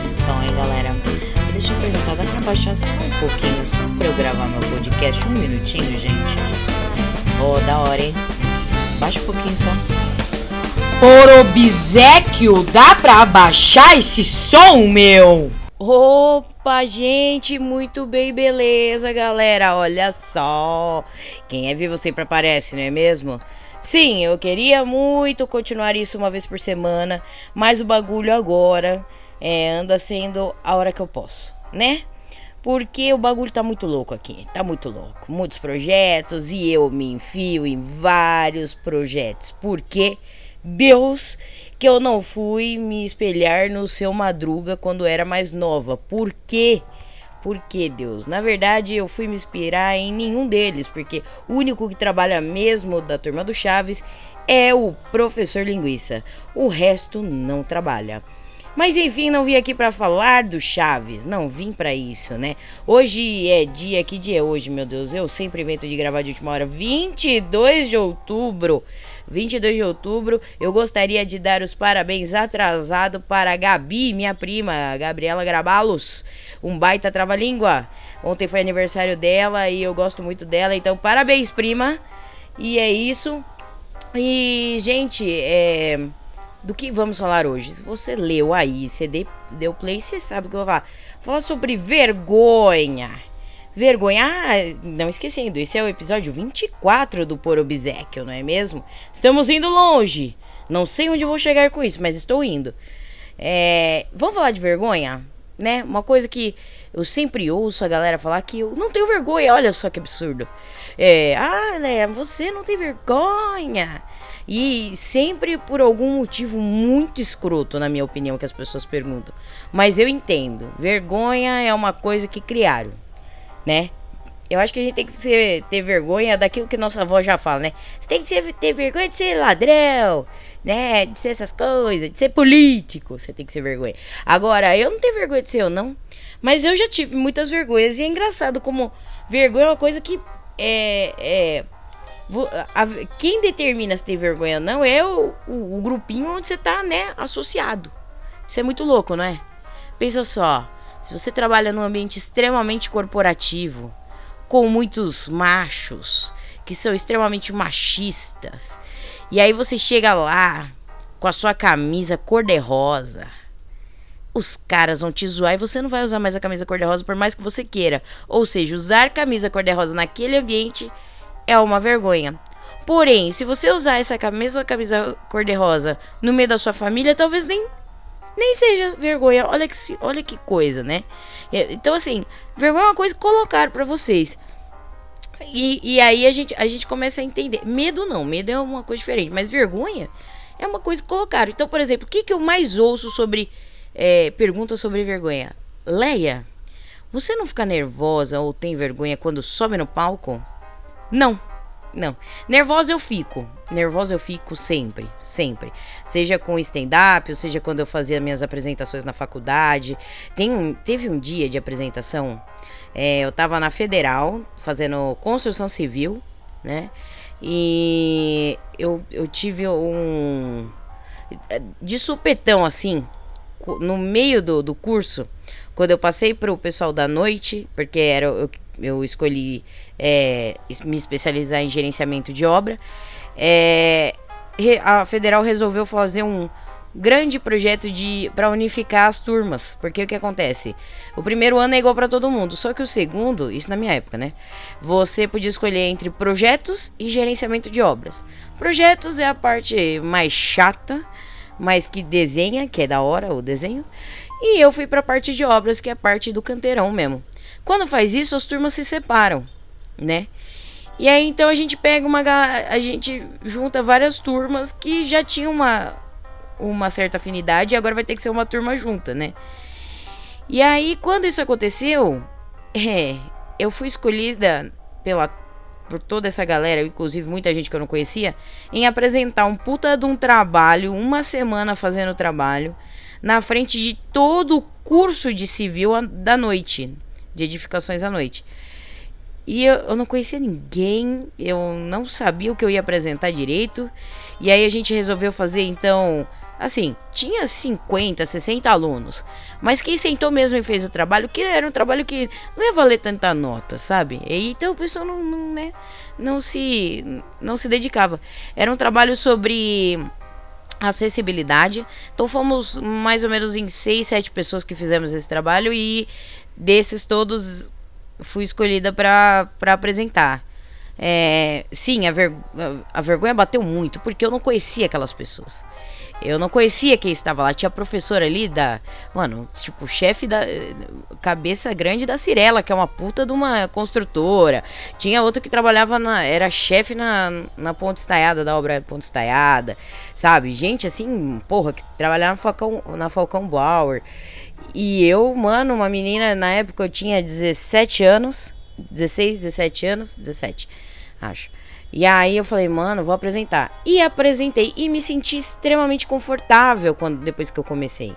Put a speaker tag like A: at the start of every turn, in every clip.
A: esse som, hein, galera? Deixa eu perguntar, dá pra baixar só um pouquinho, só pra eu gravar meu podcast? Um minutinho, gente. Oh, da hora, hein? Baixa um pouquinho só. Por obsequio, dá pra abaixar esse som, meu? Opa, gente, muito bem, beleza, galera? Olha só. Quem é vivo sempre aparece, não é mesmo? Sim, eu queria muito continuar isso uma vez por semana, mas o bagulho agora é, anda sendo a hora que eu posso, né? Porque o bagulho tá muito louco aqui, tá muito louco. Muitos projetos e eu me enfio em vários projetos. Porque Deus que eu não fui me espelhar no seu Madruga quando era mais nova. Por quê? Por que Deus? Na verdade, eu fui me inspirar em nenhum deles, porque o único que trabalha mesmo da turma do Chaves é o professor linguiça. O resto não trabalha. Mas enfim, não vim aqui para falar do Chaves, não vim para isso, né? Hoje é dia, que dia é hoje, meu Deus? Eu sempre invento de gravar de última hora, 22 de outubro. 22 de outubro, eu gostaria de dar os parabéns atrasado para a Gabi, minha prima, Gabriela Grabalos, um baita trava-língua. Ontem foi aniversário dela e eu gosto muito dela, então parabéns, prima. E é isso. E, gente, é do que vamos falar hoje. Se você leu aí, você deu play, você sabe o que eu vou falar. Falar sobre vergonha. Vergonha. Ah, não esquecendo, esse é o episódio 24 do Por Obsequio, não é mesmo? Estamos indo longe. Não sei onde vou chegar com isso, mas estou indo. É, vamos falar de vergonha? Né? Uma coisa que eu sempre ouço a galera falar que eu não tenho vergonha. Olha só que absurdo. É, ah, né? Você não tem vergonha. E sempre por algum motivo muito escroto, na minha opinião, que as pessoas perguntam. Mas eu entendo. Vergonha é uma coisa que criaram, né? Eu acho que a gente tem que ser, ter vergonha daquilo que nossa avó já fala, né? Você tem que ser, ter vergonha de ser ladrão, né? De ser essas coisas, de ser político. Você tem que ser vergonha. Agora, eu não tenho vergonha de ser eu, não. Mas eu já tive muitas vergonhas. E é engraçado como vergonha é uma coisa que é, é quem determina se tem vergonha ou não é o, o, o, grupinho onde você tá, né, associado. Isso é muito louco, não é? Pensa só, se você trabalha num ambiente extremamente corporativo, com muitos machos que são extremamente machistas, e aí você chega lá com a sua camisa cor-de-rosa, os caras vão te zoar e você não vai usar mais a camisa cor-de-rosa por mais que você queira. Ou seja, usar camisa cor-de-rosa naquele ambiente é uma vergonha. Porém, se você usar essa mesma camisa cor-de-rosa no meio da sua família, talvez nem nem seja vergonha. Olha que, olha que coisa, né? Então, assim, vergonha é uma coisa que colocaram para vocês. E, e aí a gente, a gente começa a entender. Medo não, medo é uma coisa diferente. Mas vergonha é uma coisa que colocaram. Então, por exemplo, o que, que eu mais ouço sobre. É, pergunta sobre vergonha? Leia, você não fica nervosa ou tem vergonha quando sobe no palco? Não. Não. Nervosa eu fico. Nervosa eu fico sempre, sempre. Seja com stand-up, ou seja quando eu fazia minhas apresentações na faculdade. Tem teve um dia de apresentação. É, eu tava na Federal, fazendo construção civil, né? E eu, eu tive um. De supetão, assim, no meio do, do curso, quando eu passei pro pessoal da noite, porque era, eu eu escolhi é, me especializar em gerenciamento de obra. É, a federal resolveu fazer um grande projeto de para unificar as turmas, porque o que acontece? O primeiro ano é igual para todo mundo, só que o segundo, isso na minha época, né? Você podia escolher entre projetos e gerenciamento de obras. Projetos é a parte mais chata, mas que desenha, que é da hora o desenho. E eu fui para a parte de obras, que é a parte do canteirão mesmo. Quando faz isso, as turmas se separam, né? E aí então a gente pega uma a gente junta várias turmas que já tinham uma uma certa afinidade e agora vai ter que ser uma turma junta, né? E aí quando isso aconteceu, é, eu fui escolhida pela por toda essa galera, inclusive muita gente que eu não conhecia, em apresentar um puta de um trabalho, uma semana fazendo trabalho, na frente de todo o curso de civil da noite de edificações à noite. e eu, eu não conhecia ninguém, eu não sabia o que eu ia apresentar direito. E aí a gente resolveu fazer então Assim, tinha 50, 60 alunos, mas quem sentou mesmo e fez o trabalho, que era um trabalho que não ia valer tanta nota, sabe? E, então o pessoal não, não, né, não, se, não se dedicava. Era um trabalho sobre acessibilidade. Então fomos mais ou menos em 6, 7 pessoas que fizemos esse trabalho e desses todos fui escolhida para apresentar. É, sim, a, ver, a vergonha bateu muito, porque eu não conhecia aquelas pessoas. Eu não conhecia quem estava lá. Tinha professora ali da. Mano, tipo, chefe da. Cabeça grande da Cirela, que é uma puta de uma construtora. Tinha outro que trabalhava na. Era chefe na, na Ponte Estaiada, da obra Ponte Estaiada. Sabe? Gente assim, porra, que trabalhava na Falcão, na Falcão Bauer. E eu, mano, uma menina, na época eu tinha 17 anos. 16, 17 anos, 17, acho. E aí eu falei, mano, vou apresentar. E apresentei e me senti extremamente confortável quando depois que eu comecei.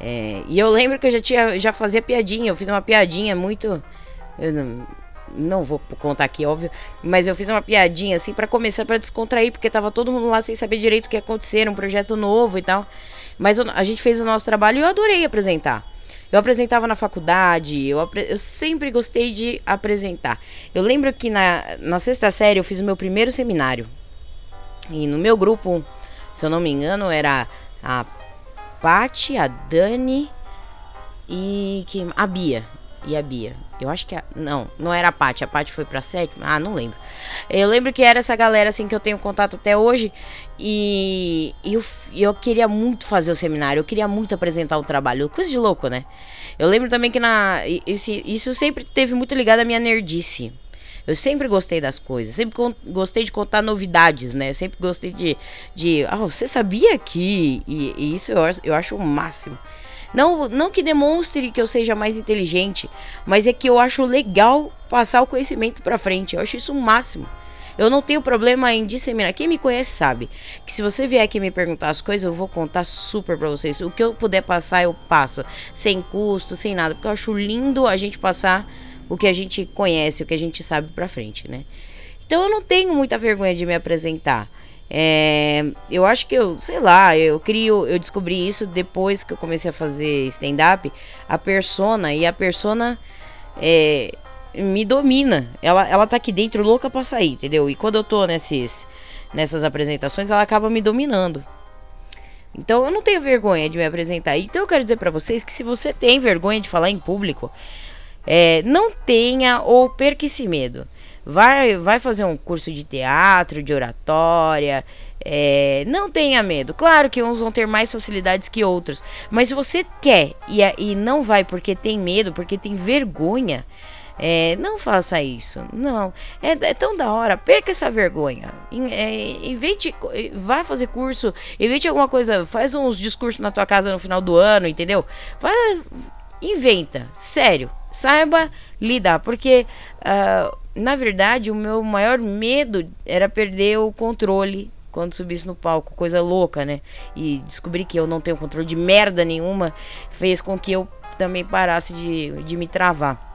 A: É, e eu lembro que eu já tinha já fazia piadinha, eu fiz uma piadinha muito eu não, não vou contar aqui, óbvio, mas eu fiz uma piadinha assim para começar para descontrair, porque tava todo mundo lá sem saber direito o que ia acontecer, um projeto novo e tal. Mas a gente fez o nosso trabalho e eu adorei apresentar. Eu apresentava na faculdade, eu, eu sempre gostei de apresentar. Eu lembro que na, na sexta série eu fiz o meu primeiro seminário. E no meu grupo, se eu não me engano, era a Pati, a Dani e a Bia. E a Bia. Eu acho que a, não, não era a Paty, a Paty foi pra sétima, ah, não lembro. Eu lembro que era essa galera assim que eu tenho contato até hoje e, eu, eu queria muito fazer o seminário, eu queria muito apresentar o trabalho, coisa de louco, né? Eu lembro também que na esse, isso sempre teve muito ligado à minha nerdice. Eu sempre gostei das coisas, sempre gostei de contar novidades, né? Sempre gostei de, de ah, você sabia que e, e isso eu, eu acho o máximo. Não, não que demonstre que eu seja mais inteligente, mas é que eu acho legal passar o conhecimento para frente. Eu acho isso o máximo. Eu não tenho problema em disseminar. Quem me conhece sabe que se você vier aqui me perguntar as coisas, eu vou contar super para vocês. O que eu puder passar, eu passo. Sem custo, sem nada. Porque eu acho lindo a gente passar o que a gente conhece, o que a gente sabe pra frente, né? Então eu não tenho muita vergonha de me apresentar. É, eu acho que eu, sei lá, eu crio, eu descobri isso depois que eu comecei a fazer stand-up, a persona, e a persona é, me domina. Ela, ela tá aqui dentro louca pra sair, entendeu? E quando eu tô nesses, nessas apresentações, ela acaba me dominando. Então eu não tenho vergonha de me apresentar. Então eu quero dizer para vocês que se você tem vergonha de falar em público, é, não tenha ou perca esse medo. Vai, vai fazer um curso de teatro, de oratória. É, não tenha medo. Claro que uns vão ter mais facilidades que outros. Mas se você quer e, e não vai porque tem medo, porque tem vergonha. É, não faça isso. Não. É, é, tão da hora. Perca essa vergonha. É, invente. Vai fazer curso. Invente alguma coisa. Faz uns discursos na tua casa no final do ano, entendeu? Vai. Inventa. Sério. Saiba lidar. Porque. Uh, na verdade, o meu maior medo era perder o controle quando subisse no palco, coisa louca, né? E descobrir que eu não tenho controle de merda nenhuma fez com que eu também parasse de, de me travar.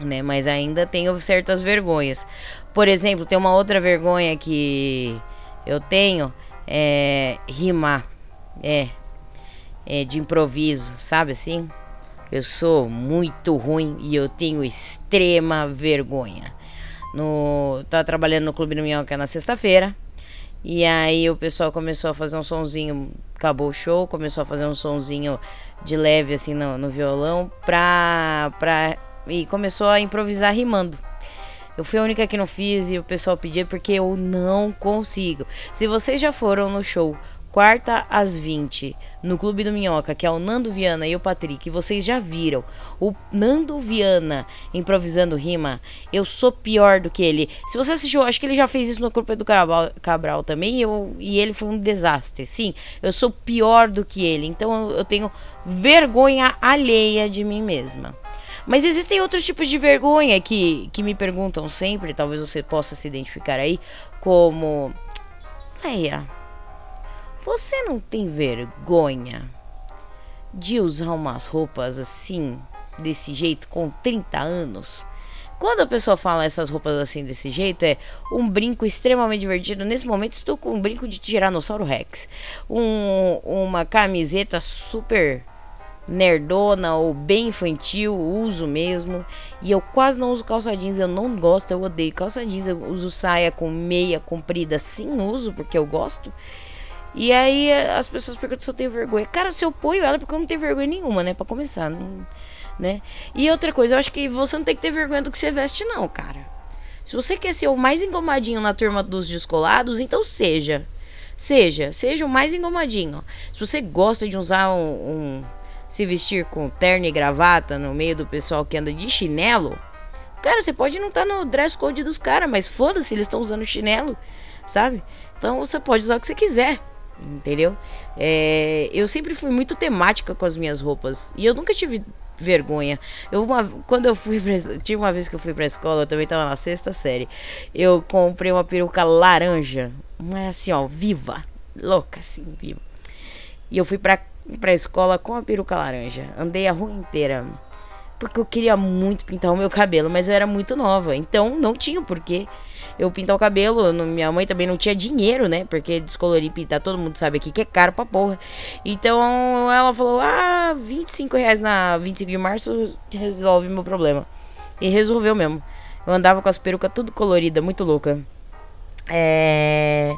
A: Né, mas ainda tenho certas vergonhas. Por exemplo, tem uma outra vergonha que eu tenho é rimar. É, é de improviso, sabe assim? Eu sou muito ruim e eu tenho extrema vergonha no tava trabalhando no Clube do Minhoca na sexta-feira. E aí o pessoal começou a fazer um sonzinho, acabou o show, começou a fazer um sonzinho de leve assim no, no violão pra, pra e começou a improvisar rimando. Eu fui a única que não fiz e o pessoal pedia porque eu não consigo. Se vocês já foram no show quarta às 20, no Clube do Minhoca, que é o Nando Viana e o Patrick, vocês já viram o Nando Viana improvisando rima, eu sou pior do que ele. Se você assistiu, acho que ele já fez isso no Clube do Cabral, Cabral também, eu, e ele foi um desastre. Sim, eu sou pior do que ele, então eu tenho vergonha alheia de mim mesma. Mas existem outros tipos de vergonha que, que me perguntam sempre, talvez você possa se identificar aí, como. Leia, você não tem vergonha de usar umas roupas assim, desse jeito, com 30 anos? Quando a pessoa fala essas roupas assim desse jeito, é um brinco extremamente divertido. Nesse momento estou com um brinco de Tiranossauro Rex. Um, uma camiseta super nerdona ou bem infantil, uso mesmo. E eu quase não uso calça jeans, eu não gosto, eu odeio calça jeans. Eu uso saia com meia comprida, sim, uso porque eu gosto. E aí as pessoas perguntam se eu tenho vergonha. Cara, se eu ponho ela é porque eu não tenho vergonha nenhuma, né? Pra começar. Não né? E outra coisa, eu acho que você não tem que ter vergonha do que você veste, não, cara. Se você quer ser o mais engomadinho na turma dos descolados, então seja. Seja, seja o mais engomadinho. Se você gosta de usar um, um se vestir com terno e gravata no meio do pessoal que anda de chinelo, cara, você pode não estar tá no dress code dos caras, mas foda-se, eles estão usando chinelo, sabe? Então você pode usar o que você quiser entendeu? É, eu sempre fui muito temática com as minhas roupas e eu nunca tive vergonha. Eu uma, quando eu fui tinha uma vez que eu fui pra escola, eu também tava na sexta série. Eu comprei uma peruca laranja, mas assim, ó, viva, louca assim, viva. E eu fui pra, pra escola com a peruca laranja. Andei a rua inteira. Porque eu queria muito pintar o meu cabelo, mas eu era muito nova. Então não tinha porquê eu pintar o cabelo. Minha mãe também não tinha dinheiro, né? Porque descolorir e pintar, todo mundo sabe aqui que é caro pra porra. Então ela falou: Ah, 25 reais na 25 de março resolve meu problema. E resolveu mesmo. Eu andava com as perucas tudo colorida, muito louca. É.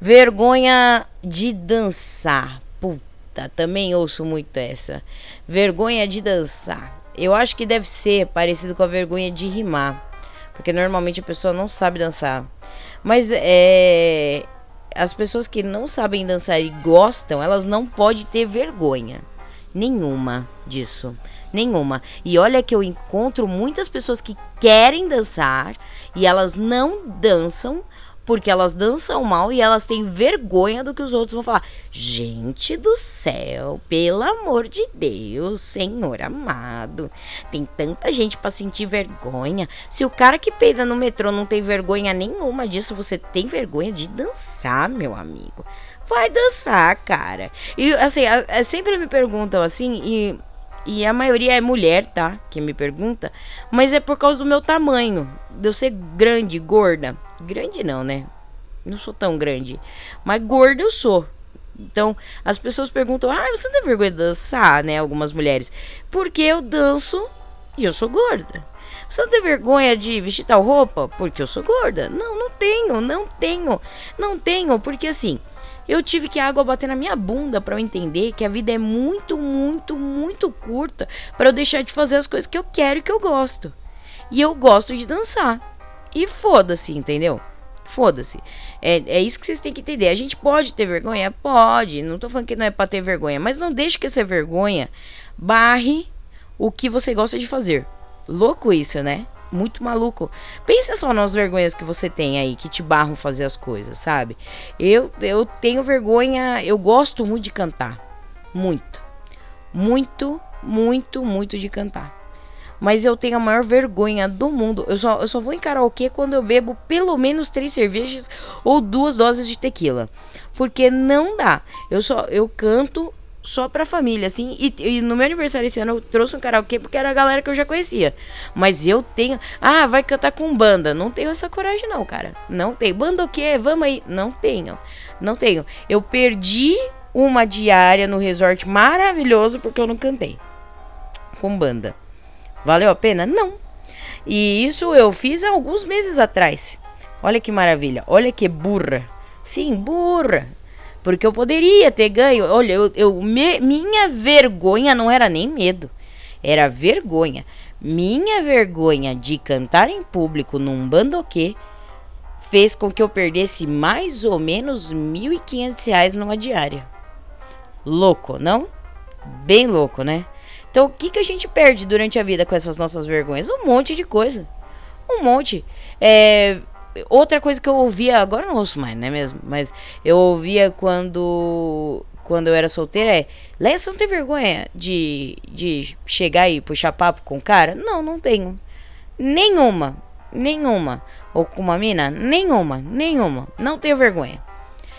A: Vergonha de dançar. Puta, também ouço muito essa. Vergonha de dançar. Eu acho que deve ser parecido com a vergonha de rimar. Porque normalmente a pessoa não sabe dançar. Mas é. As pessoas que não sabem dançar e gostam, elas não podem ter vergonha nenhuma disso. Nenhuma. E olha que eu encontro muitas pessoas que querem dançar e elas não dançam porque elas dançam mal e elas têm vergonha do que os outros vão falar. Gente do céu, pelo amor de Deus, Senhor amado, tem tanta gente para sentir vergonha. Se o cara que peida no metrô não tem vergonha nenhuma disso, você tem vergonha de dançar, meu amigo. Vai dançar, cara. E assim, sempre me perguntam assim, e e a maioria é mulher, tá? Que me pergunta. Mas é por causa do meu tamanho. De eu ser grande, gorda. Grande não, né? Não sou tão grande. Mas gorda eu sou. Então, as pessoas perguntam: Ah, você não tem vergonha de dançar, né? Algumas mulheres. Porque eu danço e eu sou gorda. Você não tem vergonha de vestir tal roupa? Porque eu sou gorda. Não, não tenho, não tenho. Não tenho, porque assim. Eu tive que a água bater na minha bunda para eu entender que a vida é muito, muito, muito curta para eu deixar de fazer as coisas que eu quero e que eu gosto. E eu gosto de dançar. E foda-se, entendeu? Foda-se. É, é isso que vocês têm que entender. A gente pode ter vergonha? Pode. Não tô falando que não é pra ter vergonha. Mas não deixe que essa vergonha barre o que você gosta de fazer. Louco isso, né? Muito maluco. Pensa só nas vergonhas que você tem aí, que te barram fazer as coisas, sabe? Eu, eu tenho vergonha, eu gosto muito de cantar. Muito. Muito, muito, muito de cantar. Mas eu tenho a maior vergonha do mundo. Eu só, eu só vou em karaokê quando eu bebo pelo menos três cervejas ou duas doses de tequila. Porque não dá. Eu só eu canto só pra família, assim. E, e, no meu aniversário esse ano eu trouxe um karaokê porque era a galera que eu já conhecia. Mas eu tenho. Ah, vai cantar com banda. Não tenho essa coragem, não, cara. Não tenho. Banda o quê? Vamos aí. Não tenho. Não tenho. Eu perdi uma diária no resort maravilhoso porque eu não cantei. Com banda. Valeu a pena? Não. E isso eu fiz há alguns meses atrás. Olha que maravilha. Olha que burra. Sim, burra. Porque eu poderia ter ganho. Olha, eu, eu me, minha vergonha não era nem medo. Era vergonha. Minha vergonha de cantar em público num bandoquê fez com que eu perdesse mais ou menos R$ 1.500 numa diária. Louco, não? Bem louco, né? Então, o que, que a gente perde durante a vida com essas nossas vergonhas? Um monte de coisa. Um monte. É, outra coisa que eu ouvia, agora não ouço mais, né mesmo? Mas eu ouvia quando quando eu era solteira é: Leia, você não tem vergonha de, de chegar e puxar papo com o cara? Não, não tenho. Nenhuma. Nenhuma. Ou com uma mina? Nenhuma. Nenhuma. Não tenho vergonha.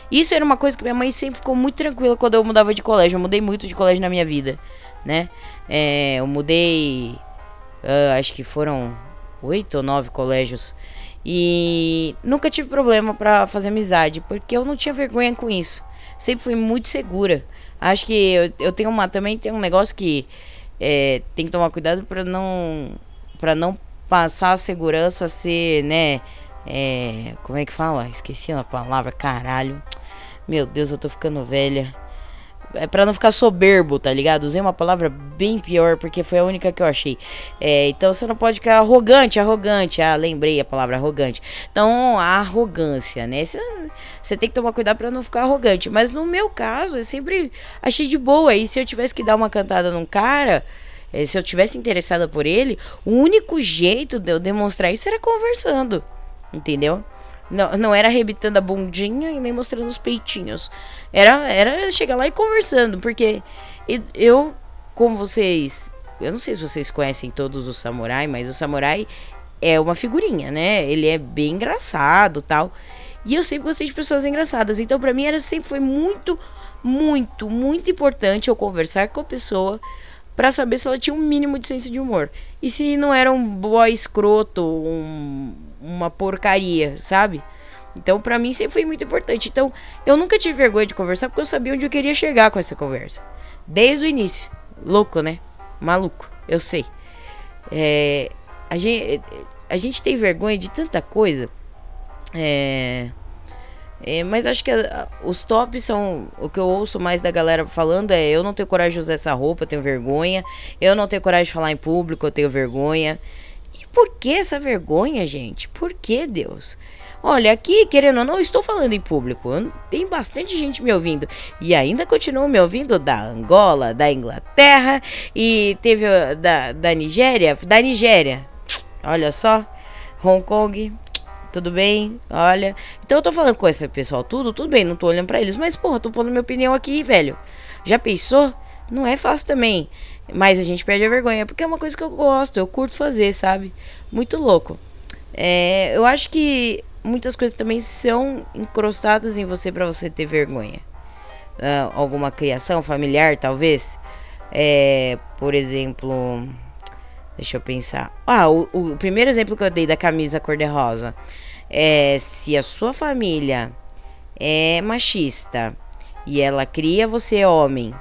A: Isso era uma coisa que minha mãe sempre ficou muito tranquila quando eu mudava de colégio. Eu mudei muito de colégio na minha vida, né? É, eu mudei. Uh, acho que foram oito ou nove colégios. E nunca tive problema para fazer amizade, porque eu não tinha vergonha com isso. Sempre fui muito segura. Acho que eu, eu tenho uma também tem um negócio que é, tem que tomar cuidado para não para não passar a segurança a ser, né, é, como é que fala? Esqueci a palavra, caralho. Meu Deus, eu tô ficando velha é para não ficar soberbo, tá ligado? Usei uma palavra bem pior porque foi a única que eu achei. É, então você não pode ficar arrogante, arrogante. Ah, lembrei a palavra arrogante. Então, a arrogância, né? Você, você tem que tomar cuidado para não ficar arrogante. Mas no meu caso, eu sempre achei de boa. E se eu tivesse que dar uma cantada num cara, é, se eu tivesse interessada por ele, o único jeito de eu demonstrar isso era conversando. Entendeu? Não, não era arrebitando a bundinha e nem mostrando os peitinhos. Era, era chegar lá e conversando. Porque eu, como vocês. Eu não sei se vocês conhecem todos os samurai, mas o samurai é uma figurinha, né? Ele é bem engraçado tal. E eu sempre gostei de pessoas engraçadas. Então, para mim, era sempre foi muito, muito, muito importante eu conversar com a pessoa para saber se ela tinha um mínimo de senso de humor. E se não era um boy escroto, um uma porcaria, sabe? Então, para mim sempre foi muito importante. Então, eu nunca tive vergonha de conversar porque eu sabia onde eu queria chegar com essa conversa. Desde o início. Louco, né? Maluco, eu sei. É, a, gente, a gente tem vergonha de tanta coisa. É, é, mas acho que a, os tops são. O que eu ouço mais da galera falando é: eu não tenho coragem de usar essa roupa, eu tenho vergonha. Eu não tenho coragem de falar em público, eu tenho vergonha. E por que essa vergonha, gente? Por que, Deus? Olha, aqui, querendo ou não, estou falando em público. Tem bastante gente me ouvindo. E ainda continua me ouvindo da Angola, da Inglaterra e teve da, da Nigéria. Da Nigéria. Olha só. Hong Kong. Tudo bem? Olha. Então eu tô falando com esse pessoal tudo, tudo bem, não tô olhando para eles, mas porra, tô pondo minha opinião aqui, velho. Já pensou? Não é fácil também. Mas a gente perde a vergonha, porque é uma coisa que eu gosto, eu curto fazer, sabe? Muito louco. É, eu acho que muitas coisas também são encrostadas em você para você ter vergonha. Uh, alguma criação familiar, talvez. É, por exemplo, deixa eu pensar. Ah, o, o primeiro exemplo que eu dei da camisa cor-de-rosa é se a sua família é machista e ela cria você homem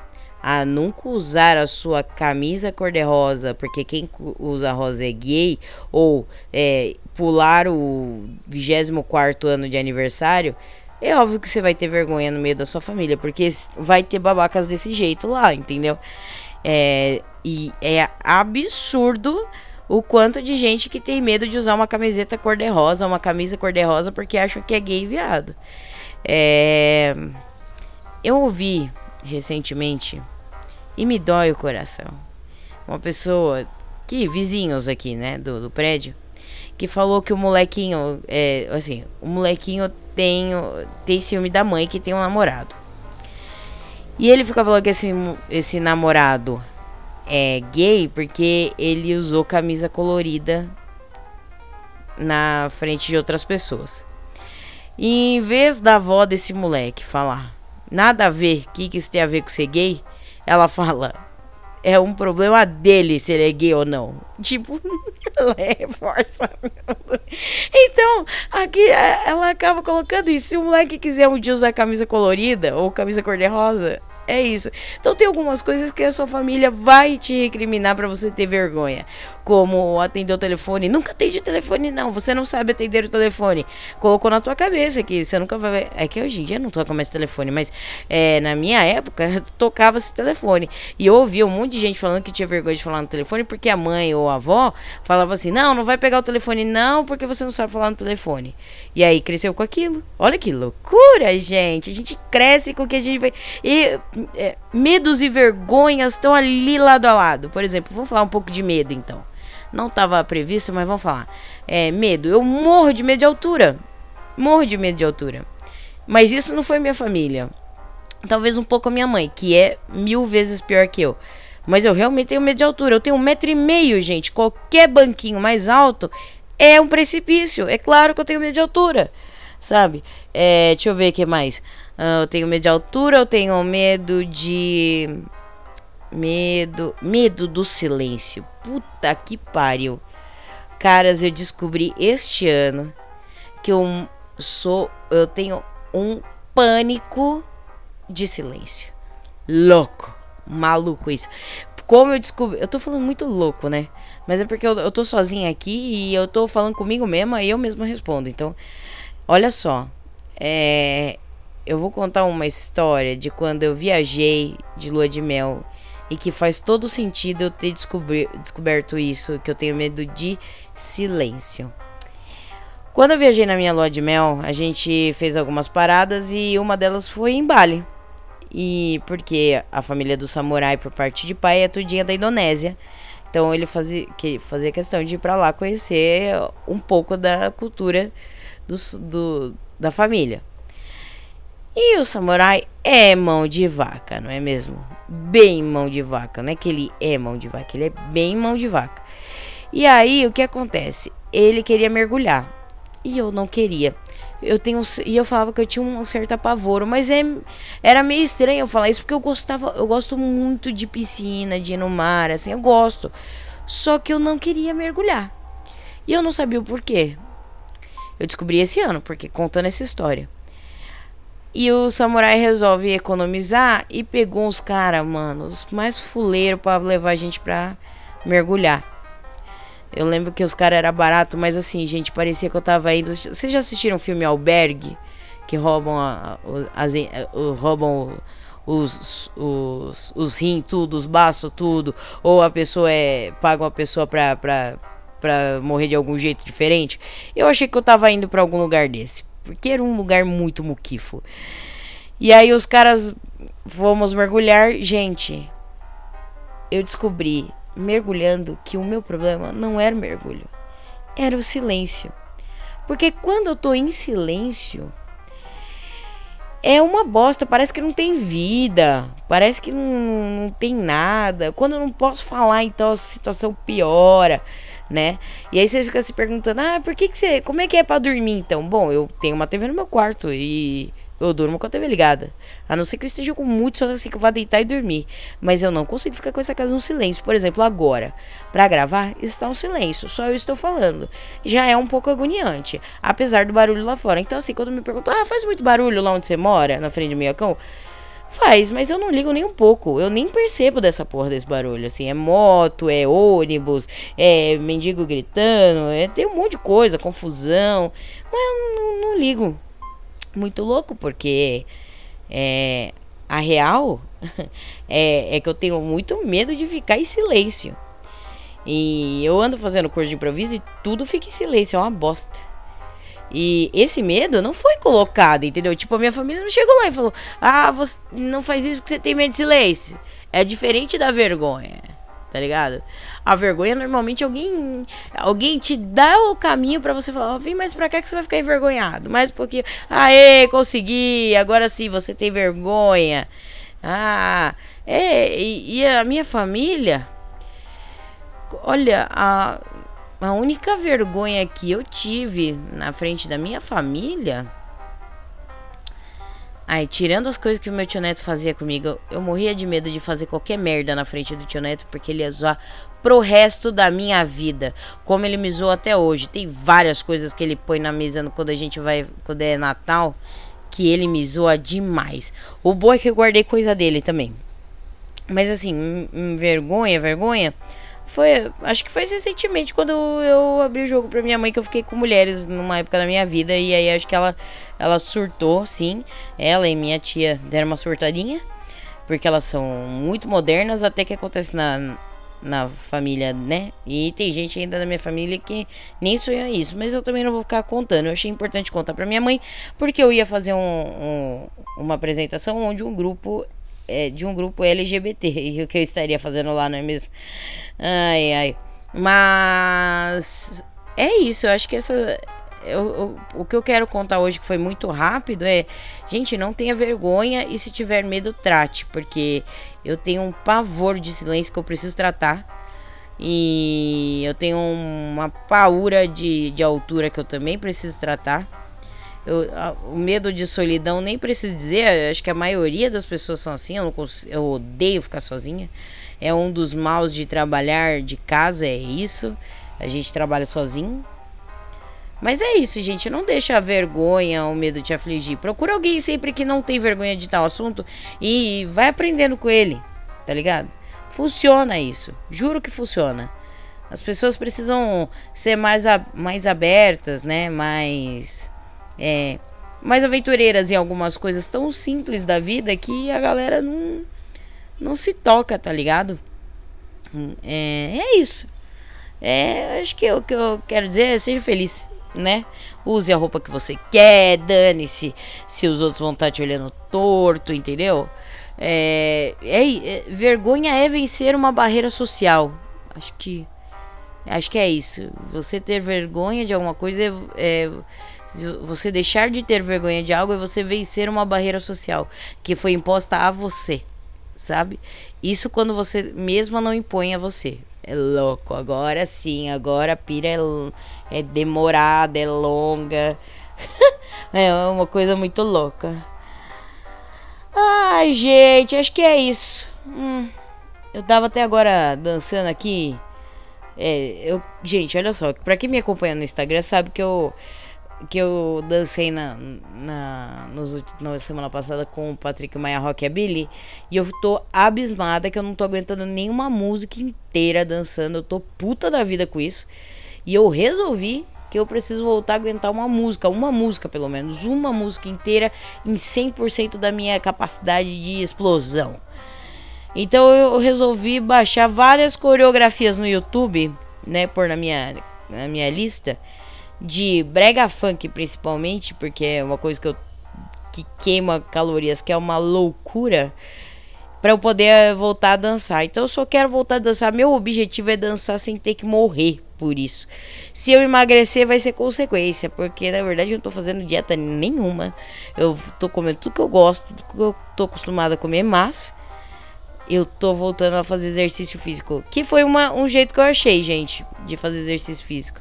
A: a nunca usar a sua camisa cor-de-rosa, porque quem usa rosa é gay, ou é, pular o 24 ano de aniversário, é óbvio que você vai ter vergonha no meio da sua família, porque vai ter babacas desse jeito lá, entendeu? É, e é absurdo o quanto de gente que tem medo de usar uma camiseta cor-de-rosa, uma camisa cor-de-rosa, porque acham que é gay e viado. É, eu ouvi recentemente e me dói o coração. Uma pessoa que, vizinhos aqui, né, do, do prédio, que falou que o molequinho, é, assim, o molequinho tem, tem ciúme da mãe que tem um namorado. E ele fica falando que esse, esse namorado é gay porque ele usou camisa colorida na frente de outras pessoas. E em vez da avó desse moleque falar nada a ver, o que, que isso tem a ver com ser gay, ela fala: é um problema dele se ele é gay ou não. Tipo, ela reforça. então, aqui é, ela acaba colocando isso. Se o moleque quiser um dia usar camisa colorida ou camisa cor-de-rosa, é isso. Então tem algumas coisas que a sua família vai te recriminar para você ter vergonha. Como atender o telefone. Nunca atende o telefone, não. Você não sabe atender o telefone. Colocou na tua cabeça que você nunca vai. É que hoje em dia não toca mais telefone, mas é, na minha época tocava esse telefone. E eu ouvia um monte de gente falando que tinha vergonha de falar no telefone porque a mãe ou a avó falava assim: não, não vai pegar o telefone, não, porque você não sabe falar no telefone. E aí cresceu com aquilo. Olha que loucura, gente. A gente cresce com o que a gente vai. E é, medos e vergonhas estão ali lado a lado. Por exemplo, vamos falar um pouco de medo então. Não estava previsto, mas vamos falar. É, medo. Eu morro de medo de altura. Morro de medo de altura. Mas isso não foi minha família. Talvez um pouco a minha mãe, que é mil vezes pior que eu. Mas eu realmente tenho medo de altura. Eu tenho um metro e meio, gente. Qualquer banquinho mais alto é um precipício. É claro que eu tenho medo de altura. Sabe? É, deixa eu ver o que mais. Uh, eu tenho medo de altura, eu tenho medo de. Medo. Medo do silêncio. Puta que pariu. Caras, eu descobri este ano que eu sou. Eu tenho um pânico de silêncio. Louco. Maluco isso. Como eu descobri. Eu tô falando muito louco, né? Mas é porque eu, eu tô sozinha aqui e eu tô falando comigo mesma e eu mesmo respondo. Então, olha só. É, eu vou contar uma história de quando eu viajei de lua de mel e que faz todo sentido eu ter descobri, descoberto isso, que eu tenho medo de silêncio. Quando eu viajei na minha lua de mel, a gente fez algumas paradas e uma delas foi em Bali. E porque a família do samurai por parte de pai é tudinha da Indonésia. Então ele fazia, fazia questão de ir para lá conhecer um pouco da cultura do, do, da família. E o samurai é mão de vaca, não é mesmo? Bem mão de vaca. Não é que ele é mão de vaca, ele é bem mão de vaca. E aí o que acontece? Ele queria mergulhar e eu não queria. Eu tenho e eu falava que eu tinha um certo apavoro, mas é, era meio estranho eu falar isso porque eu gostava, eu gosto muito de piscina, de ir no mar, assim, eu gosto. Só que eu não queria mergulhar. E eu não sabia o porquê. Eu descobri esse ano, porque contando essa história. E o samurai resolve economizar e pegou uns caras, mano, os mais fuleiros para levar a gente pra mergulhar. Eu lembro que os caras eram barato, mas assim, gente, parecia que eu tava indo. Vocês já assistiram o filme Albergue? Que roubam a, as, roubam os, os, os rins, tudo, os baços, tudo. Ou a pessoa é. paga uma pessoa pra, pra, pra morrer de algum jeito diferente. Eu achei que eu tava indo para algum lugar desse porque era um lugar muito muquifo. E aí os caras fomos mergulhar, gente. Eu descobri mergulhando que o meu problema não era o mergulho, era o silêncio. Porque quando eu tô em silêncio, é uma bosta, parece que não tem vida, parece que não, não tem nada. Quando eu não posso falar, então a situação piora né? E aí você fica se perguntando: "Ah, por que que você, como é que é para dormir então?" Bom, eu tenho uma TV no meu quarto e eu durmo com a TV ligada. A não ser que eu esteja com muito sono assim que eu vá deitar e dormir. Mas eu não consigo ficar com essa casa no silêncio. Por exemplo, agora, para gravar, está um silêncio. Só eu estou falando. Já é um pouco agoniante. Apesar do barulho lá fora. Então, assim, quando me perguntam, ah, faz muito barulho lá onde você mora, na frente do minhocão? Faz, mas eu não ligo nem um pouco. Eu nem percebo dessa porra desse barulho. Assim, é moto, é ônibus, é mendigo gritando, é, tem um monte de coisa, confusão. Mas eu não, não ligo. Muito louco, porque é, a real é, é que eu tenho muito medo de ficar em silêncio. E eu ando fazendo curso de improviso e tudo fica em silêncio, é uma bosta. E esse medo não foi colocado, entendeu? Tipo, a minha família não chegou lá e falou: Ah, você não faz isso porque você tem medo de silêncio. É diferente da vergonha, tá ligado? A vergonha normalmente alguém alguém te dá o caminho para você falar: oh, vem mais pra cá que você vai ficar envergonhado. Mais um pouquinho. Aê, consegui, agora sim você tem vergonha. Ah, é, e, e a minha família. Olha, a a única vergonha que eu tive na frente da minha família. Aí, tirando as coisas que o meu tio Neto fazia comigo, eu morria de medo de fazer qualquer merda na frente do tio Neto, porque ele ia zoar pro resto da minha vida. Como ele me zoou até hoje. Tem várias coisas que ele põe na mesa quando a gente vai. Quando é Natal. Que ele me zoa demais. O bom é que eu guardei coisa dele também. Mas assim, vergonha, vergonha. Foi, acho que foi recentemente quando eu abri o jogo pra minha mãe que eu fiquei com mulheres numa época da minha vida e aí acho que ela ela surtou, sim. Ela e minha tia deram uma surtadinha, porque elas são muito modernas até que acontece na na família, né? E tem gente ainda da minha família que nem sonha isso, mas eu também não vou ficar contando. Eu achei importante contar para minha mãe, porque eu ia fazer um, um, uma apresentação onde um grupo é, de um grupo LGBT e o que eu estaria fazendo lá, não é mesmo? Ai, ai. Mas é isso, eu acho que essa. Eu, eu, o que eu quero contar hoje, que foi muito rápido, é: gente, não tenha vergonha e se tiver medo, trate, porque eu tenho um pavor de silêncio que eu preciso tratar. E eu tenho uma paura de, de altura que eu também preciso tratar. Eu, a, o medo de solidão, nem preciso dizer, acho que a maioria das pessoas são assim. Eu, não consigo, eu odeio ficar sozinha é um dos maus de trabalhar de casa, é isso. A gente trabalha sozinho. Mas é isso, gente. Não deixa a vergonha, o medo te afligir. Procura alguém sempre que não tem vergonha de tal assunto e vai aprendendo com ele, tá ligado? Funciona isso. Juro que funciona. As pessoas precisam ser mais, mais abertas, né? Mais. É, mais aventureiras em algumas coisas tão simples da vida que a galera não, não se toca, tá ligado? É, é isso. É, acho que o que eu quero dizer é seja feliz, né? Use a roupa que você quer, dane-se se os outros vão estar tá te olhando torto, entendeu? É, é, é, vergonha é vencer uma barreira social. Acho que acho que é isso. Você ter vergonha de alguma coisa é, é você deixar de ter vergonha de algo é você vencer uma barreira social que foi imposta a você, sabe? Isso quando você mesma não impõe a você. É louco, agora sim, agora a pira é, é demorada, é longa. é uma coisa muito louca. Ai, gente, acho que é isso. Hum, eu tava até agora dançando aqui. É, eu, gente, olha só, pra quem me acompanha no Instagram sabe que eu que eu dancei na, na, nos, na semana passada com o Patrick Maia Rock e a Billy. E eu tô abismada que eu não tô aguentando nenhuma música inteira dançando. Eu tô puta da vida com isso. E eu resolvi que eu preciso voltar a aguentar uma música, uma música pelo menos, uma música inteira em 100% da minha capacidade de explosão. Então eu resolvi baixar várias coreografias no YouTube, né, por na minha na minha lista de brega funk principalmente, porque é uma coisa que eu que queima calorias, que é uma loucura para eu poder voltar a dançar. Então eu só quero voltar a dançar. Meu objetivo é dançar sem ter que morrer por isso. Se eu emagrecer vai ser consequência, porque na verdade eu não tô fazendo dieta nenhuma. Eu tô comendo tudo que eu gosto, tudo que eu tô acostumada a comer, mas eu tô voltando a fazer exercício físico, que foi uma, um jeito que eu achei, gente, de fazer exercício físico.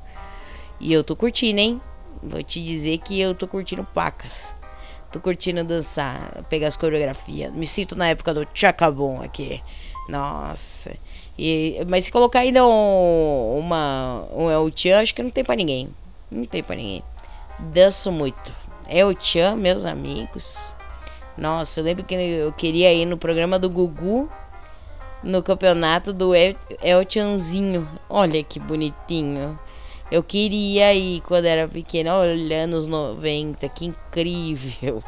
A: E eu tô curtindo, hein? Vou te dizer que eu tô curtindo pacas. Tô curtindo dançar, pegar as coreografias. Me sinto na época do Chacabon aqui. Nossa. E, mas se colocar ainda um, um El Chan, acho que não tem pra ninguém. Não tem pra ninguém. Danço muito. El Chan, meus amigos. Nossa, eu lembro que eu queria ir no programa do Gugu. No campeonato do El Chanzinho. Olha que bonitinho. Eu queria ir quando era pequena, olha, anos 90, que incrível.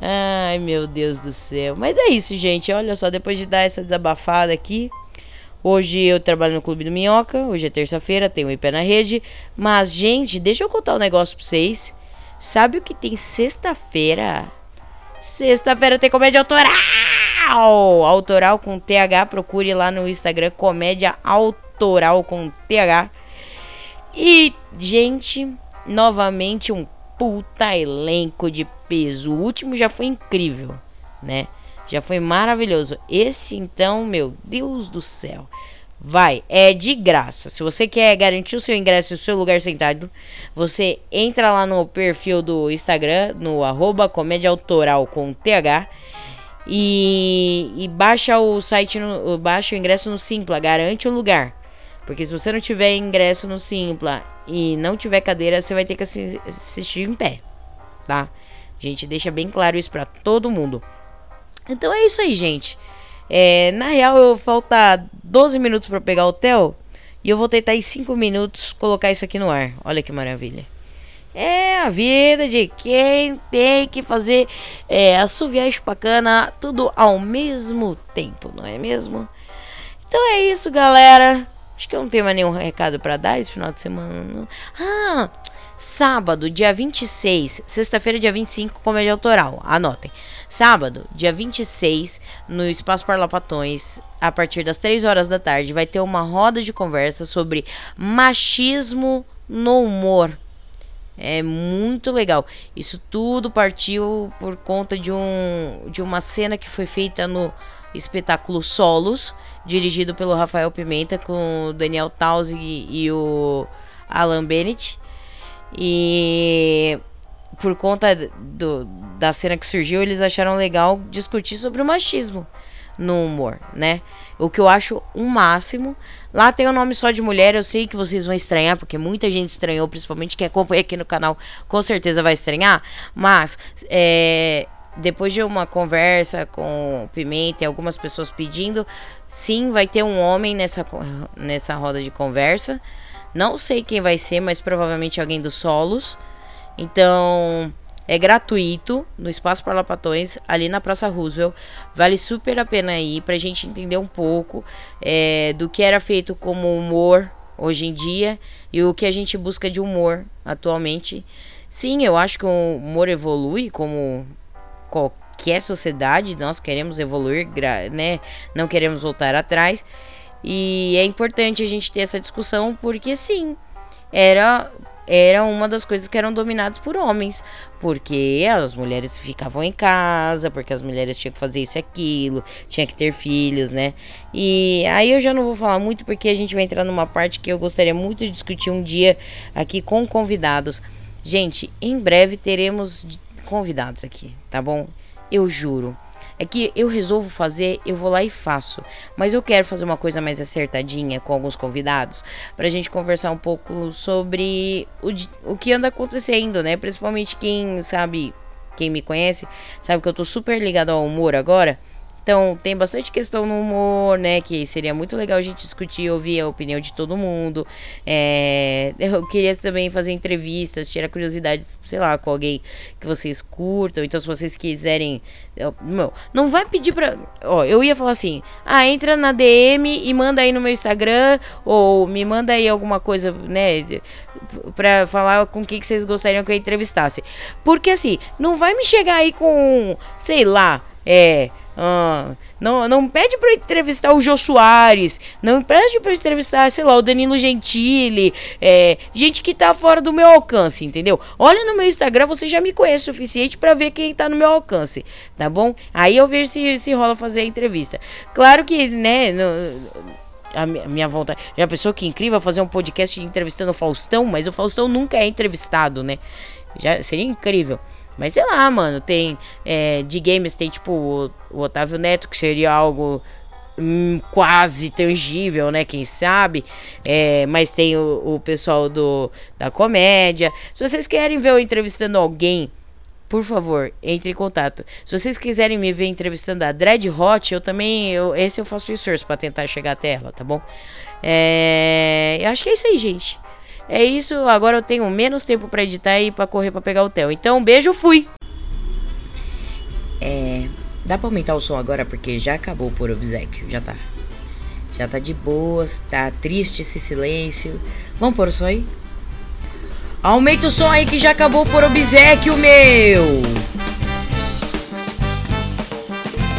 A: Ai, meu Deus do céu. Mas é isso, gente. Olha só, depois de dar essa desabafada aqui. Hoje eu trabalho no Clube do Minhoca. Hoje é terça-feira, tenho um pé na rede. Mas, gente, deixa eu contar um negócio pra vocês. Sabe o que tem sexta-feira? Sexta-feira tem comédia autoral! Autoral com TH. Procure lá no Instagram, comédia autoral com TH. E, gente, novamente um puta elenco de peso. O último já foi incrível, né? Já foi maravilhoso. Esse então, meu Deus do céu. Vai, é de graça. Se você quer garantir o seu ingresso e o seu lugar sentado, você entra lá no perfil do Instagram, no arroba comédia autoral com TH. E, e baixa o site, no, baixa o ingresso no Simpla, garante o lugar. Porque se você não tiver ingresso no Simpla e não tiver cadeira, você vai ter que assistir em pé, tá? A gente deixa bem claro isso para todo mundo. Então é isso aí, gente. É, na real, eu falta 12 minutos para pegar o hotel e eu vou tentar em 5 minutos colocar isso aqui no ar. Olha que maravilha. É a vida de quem tem que fazer é, assoviar e chupacana tudo ao mesmo tempo, não é mesmo? Então é isso, galera. Acho que eu não tenho mais nenhum recado para dar esse final de semana. Não. Ah, sábado, dia 26, sexta-feira, dia 25, comédia autoral. Anotem. Sábado, dia 26, no Espaço Parlapatões, a partir das 3 horas da tarde, vai ter uma roda de conversa sobre machismo no humor. É muito legal. Isso tudo partiu por conta de, um, de uma cena que foi feita no espetáculo Solos, dirigido pelo Rafael Pimenta, com o Daniel Tausi e o Alan Bennett. E por conta do, da cena que surgiu, eles acharam legal discutir sobre o machismo. no humor, né? O que eu acho um máximo. Lá tem o nome só de mulher, eu sei que vocês vão estranhar, porque muita gente estranhou, principalmente quem acompanha aqui no canal, com certeza vai estranhar. Mas, é, depois de uma conversa com Pimenta e algumas pessoas pedindo, sim, vai ter um homem nessa, nessa roda de conversa. Não sei quem vai ser, mas provavelmente alguém dos solos. Então, é gratuito no Espaço Parlapatões, ali na Praça Roosevelt. Vale super a pena ir pra gente entender um pouco é, do que era feito como humor hoje em dia e o que a gente busca de humor atualmente. Sim, eu acho que o humor evolui como qualquer sociedade, nós queremos evoluir, né? Não queremos voltar atrás. E é importante a gente ter essa discussão porque sim, era era uma das coisas que eram dominadas por homens, porque as mulheres ficavam em casa, porque as mulheres tinham que fazer isso e aquilo, tinha que ter filhos, né? E aí eu já não vou falar muito porque a gente vai entrar numa parte que eu gostaria muito de discutir um dia aqui com convidados. Gente, em breve teremos convidados aqui, tá bom? Eu juro. É que eu resolvo fazer, eu vou lá e faço. Mas eu quero fazer uma coisa mais acertadinha com alguns convidados pra gente conversar um pouco sobre o, o que anda acontecendo, né? Principalmente quem sabe, quem me conhece, sabe que eu tô super ligado ao humor agora. Então, tem bastante questão no humor, né? Que seria muito legal a gente discutir, ouvir a opinião de todo mundo. É, eu queria também fazer entrevistas, tirar curiosidades, sei lá, com alguém que vocês curtam. Então, se vocês quiserem. Eu, meu, não vai pedir pra. Ó, eu ia falar assim: ah, entra na DM e manda aí no meu Instagram, ou me manda aí alguma coisa, né? Pra falar com quem que vocês gostariam que eu entrevistasse. Porque assim, não vai me chegar aí com, sei lá, é ah, não, não pede eu entrevistar o Jô Soares. Não pede eu entrevistar, sei lá, o Danilo Gentili. É, gente que tá fora do meu alcance, entendeu? Olha no meu Instagram, você já me conhece o suficiente para ver quem tá no meu alcance, tá bom? Aí eu vejo se, se rola fazer a entrevista. Claro que, né. No, a minha vontade. Já pensou que incrível fazer um podcast entrevistando o Faustão, mas o Faustão nunca é entrevistado, né? Já seria incrível. Mas sei lá, mano, tem é, de games tem tipo o, o Otávio Neto, que seria algo hum, quase tangível, né? Quem sabe? É, mas tem o, o, pessoal do, da comédia. Se vocês querem ver eu entrevistando alguém, por favor, entre em contato. Se vocês quiserem me ver entrevistando a Dread Hot, eu também. Eu, esse eu faço esforço para tentar chegar até ela, tá bom? É, eu acho que é isso aí, gente. É isso, agora eu tenho menos tempo para editar e para correr para pegar o hotel. Então, beijo, fui. É, dá para aumentar o som agora porque já acabou por obsequio, já tá. Já tá de boas, tá triste esse silêncio. Vamos pôr o som aí? Aumenta o som aí que já acabou por obsequio, meu!